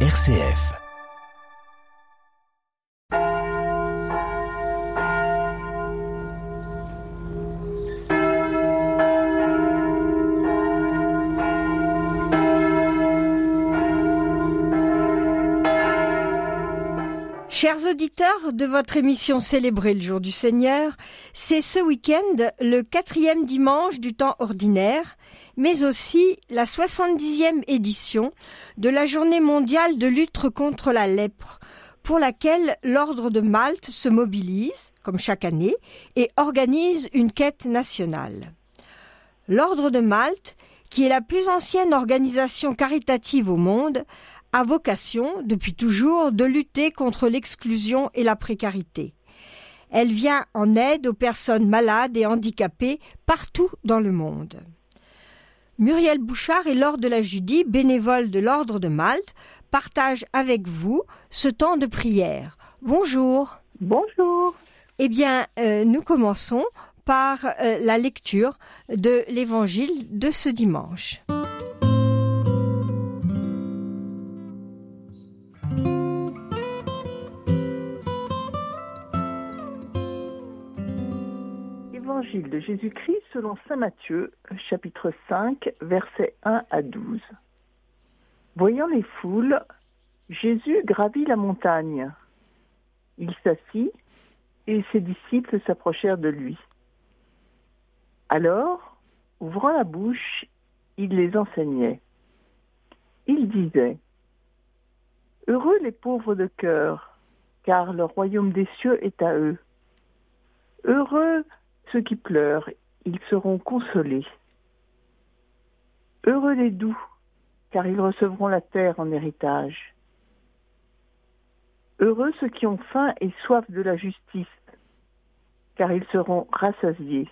RCF. Chers auditeurs de votre émission Célébrer le jour du Seigneur, c'est ce week-end le quatrième dimanche du temps ordinaire, mais aussi la 70e édition de la journée mondiale de lutte contre la lèpre, pour laquelle l'Ordre de Malte se mobilise, comme chaque année, et organise une quête nationale. L'Ordre de Malte, qui est la plus ancienne organisation caritative au monde, a vocation, depuis toujours, de lutter contre l'exclusion et la précarité. Elle vient en aide aux personnes malades et handicapées partout dans le monde. Muriel Bouchard et Laure de la Judie, bénévoles de l'Ordre de Malte, partagent avec vous ce temps de prière. Bonjour. Bonjour. Eh bien, euh, nous commençons par euh, la lecture de l'Évangile de ce dimanche. Évangile de Jésus-Christ selon Saint Matthieu, chapitre 5, versets 1 à 12. Voyant les foules, Jésus gravit la montagne. Il s'assit et ses disciples s'approchèrent de lui. Alors, ouvrant la bouche, il les enseignait. Il disait, Heureux les pauvres de cœur, car le royaume des cieux est à eux. Heureux ceux qui pleurent, ils seront consolés. Heureux les doux, car ils recevront la terre en héritage. Heureux ceux qui ont faim et soif de la justice, car ils seront rassasiés.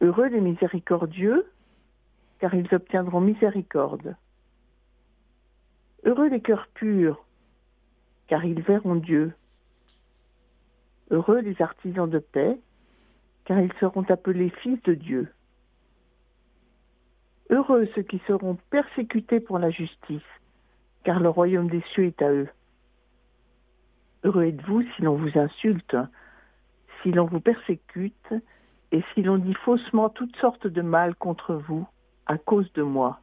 Heureux les miséricordieux, car ils obtiendront miséricorde. Heureux les cœurs purs, car ils verront Dieu. Heureux les artisans de paix, car ils seront appelés fils de Dieu. Heureux ceux qui seront persécutés pour la justice, car le royaume des cieux est à eux. Heureux êtes-vous si l'on vous insulte, si l'on vous persécute, et si l'on dit faussement toutes sortes de mal contre vous à cause de moi.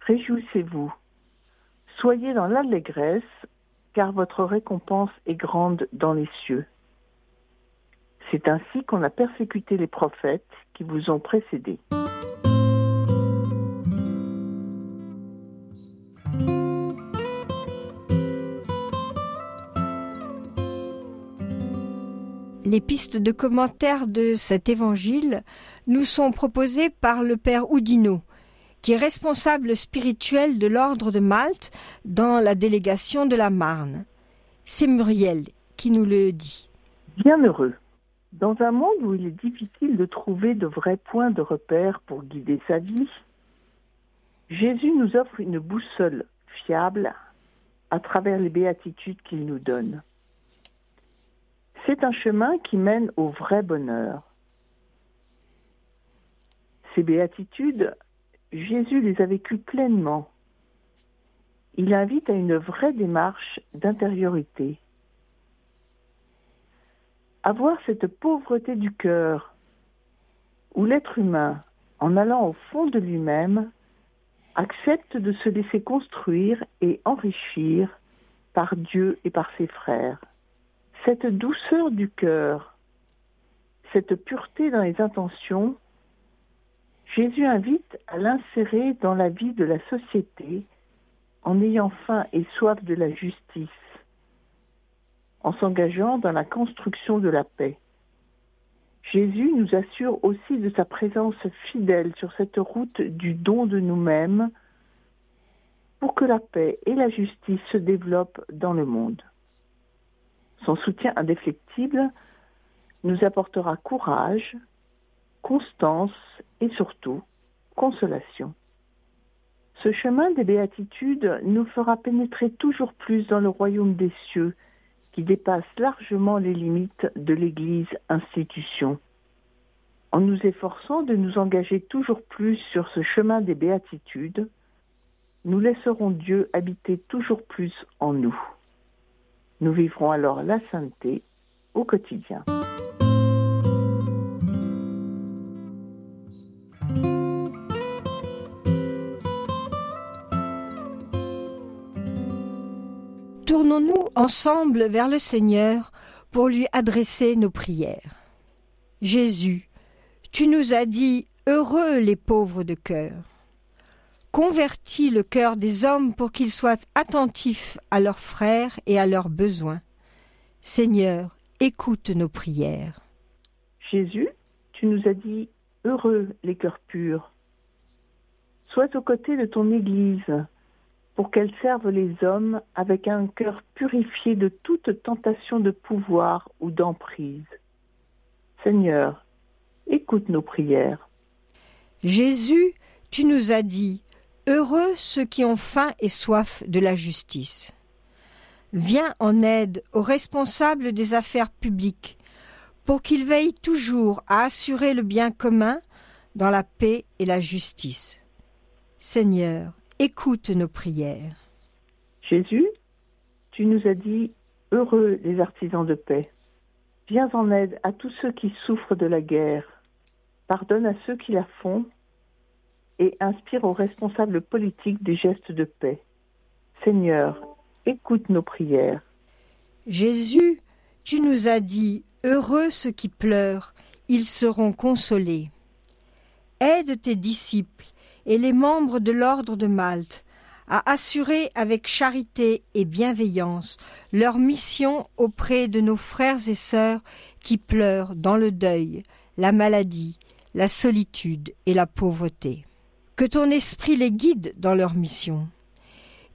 Réjouissez-vous, soyez dans l'allégresse, car votre récompense est grande dans les cieux. C'est ainsi qu'on a persécuté les prophètes qui vous ont précédés. Les pistes de commentaires de cet évangile nous sont proposées par le père Oudinot, qui est responsable spirituel de l'ordre de Malte dans la délégation de la Marne. C'est Muriel qui nous le dit. Bienheureux. Dans un monde où il est difficile de trouver de vrais points de repère pour guider sa vie, Jésus nous offre une boussole fiable à travers les béatitudes qu'il nous donne. C'est un chemin qui mène au vrai bonheur. Ces béatitudes, Jésus les a vécues pleinement. Il invite à une vraie démarche d'intériorité. Avoir cette pauvreté du cœur, où l'être humain, en allant au fond de lui-même, accepte de se laisser construire et enrichir par Dieu et par ses frères cette douceur du cœur, cette pureté dans les intentions, Jésus invite à l'insérer dans la vie de la société en ayant faim et soif de la justice, en s'engageant dans la construction de la paix. Jésus nous assure aussi de sa présence fidèle sur cette route du don de nous-mêmes pour que la paix et la justice se développent dans le monde. Son soutien indéfectible nous apportera courage, constance et surtout consolation. Ce chemin des béatitudes nous fera pénétrer toujours plus dans le royaume des cieux qui dépasse largement les limites de l'Église institution. En nous efforçant de nous engager toujours plus sur ce chemin des béatitudes, nous laisserons Dieu habiter toujours plus en nous. Nous vivrons alors la sainteté au quotidien. Tournons-nous ensemble vers le Seigneur pour lui adresser nos prières. Jésus, tu nous as dit Heureux les pauvres de cœur. Convertis le cœur des hommes pour qu'ils soient attentifs à leurs frères et à leurs besoins. Seigneur, écoute nos prières. Jésus, tu nous as dit Heureux les cœurs purs. Sois aux côtés de ton Église pour qu'elle serve les hommes avec un cœur purifié de toute tentation de pouvoir ou d'emprise. Seigneur, écoute nos prières. Jésus, tu nous as dit, Heureux ceux qui ont faim et soif de la justice. Viens en aide aux responsables des affaires publiques, pour qu'ils veillent toujours à assurer le bien commun dans la paix et la justice. Seigneur, écoute nos prières. Jésus, tu nous as dit Heureux les artisans de paix. Viens en aide à tous ceux qui souffrent de la guerre. Pardonne à ceux qui la font et inspire aux responsables politiques des gestes de paix. Seigneur, écoute nos prières. Jésus, tu nous as dit Heureux ceux qui pleurent, ils seront consolés. Aide tes disciples et les membres de l'ordre de Malte à assurer avec charité et bienveillance leur mission auprès de nos frères et sœurs qui pleurent dans le deuil, la maladie, la solitude et la pauvreté. Que ton esprit les guide dans leur mission,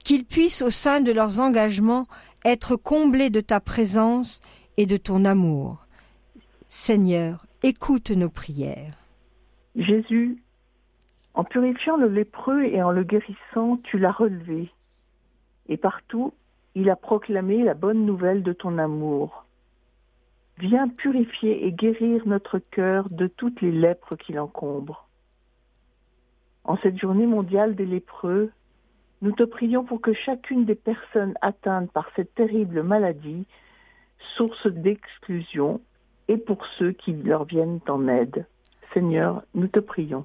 qu'ils puissent au sein de leurs engagements être comblés de ta présence et de ton amour. Seigneur, écoute nos prières. Jésus, en purifiant le lépreux et en le guérissant, tu l'as relevé. Et partout, il a proclamé la bonne nouvelle de ton amour. Viens purifier et guérir notre cœur de toutes les lèpres qui l'encombrent. En cette journée mondiale des lépreux, nous te prions pour que chacune des personnes atteintes par cette terrible maladie, source d'exclusion, et pour ceux qui leur viennent en aide. Seigneur, nous te prions.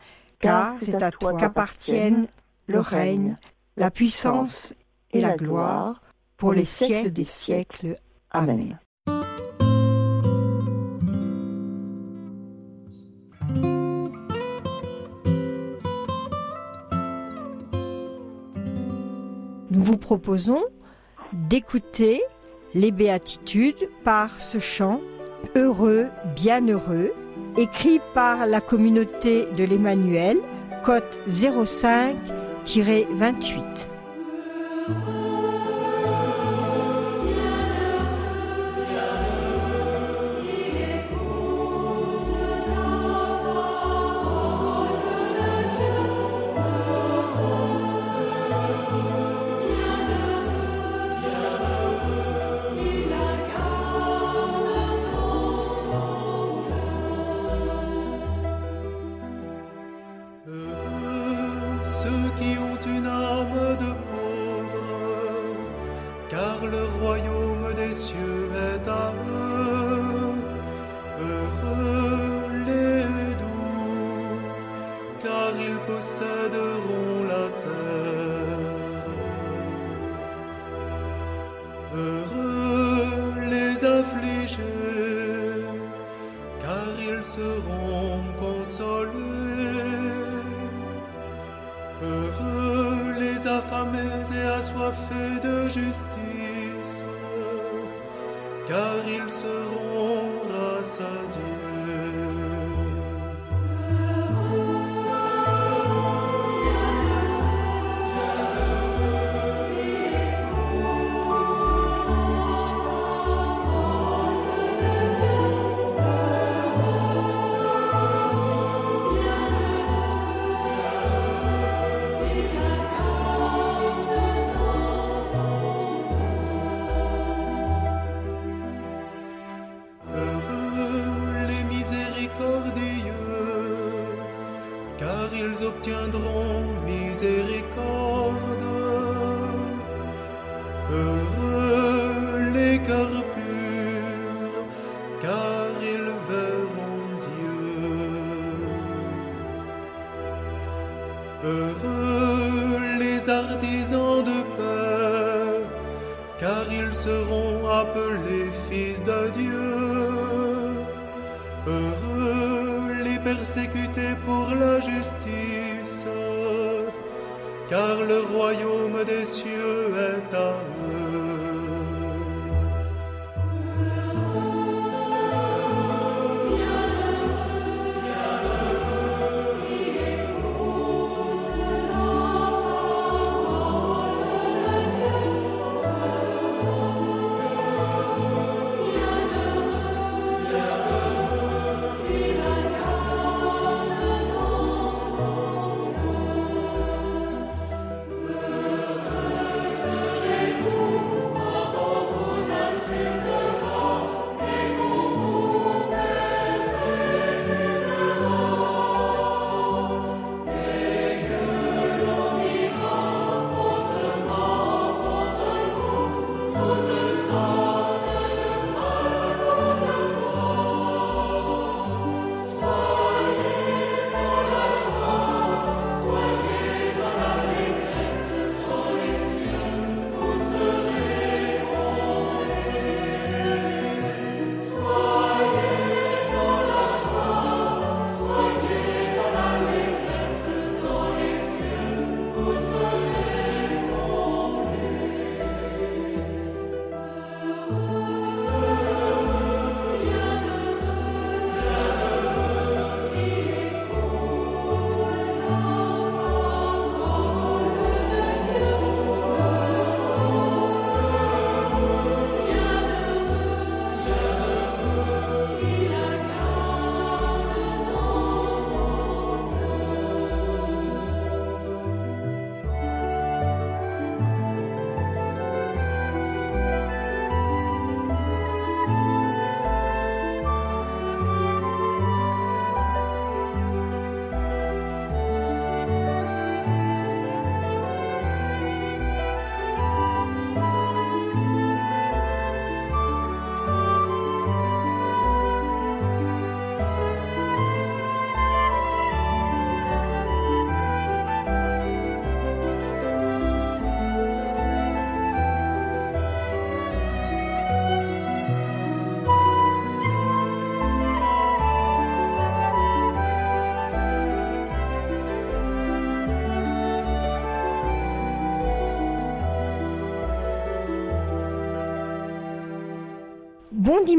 car c'est à toi qu'appartiennent le règne, la puissance et la gloire pour les siècles des siècles. Amen. Nous vous proposons d'écouter les béatitudes par ce chant Heureux, bienheureux écrit par la communauté de l'Emmanuel, cote 05-28. ceux qui ont une âme de pauvre, car le royaume des cieux est à eux. Heureux les doux, car ils posséderont la terre. Heureux les affligés, car ils seront consolés. Heureux les affamés et assoiffés de justice, car ils seront rassasiés. Persécutés pour la justice, car le royaume des cieux est à eux.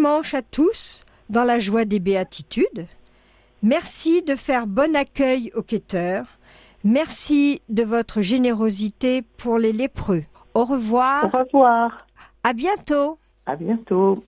Dimanche à tous dans la joie des béatitudes. Merci de faire bon accueil aux quêteurs. Merci de votre générosité pour les lépreux. Au revoir. Au revoir. À bientôt. À bientôt.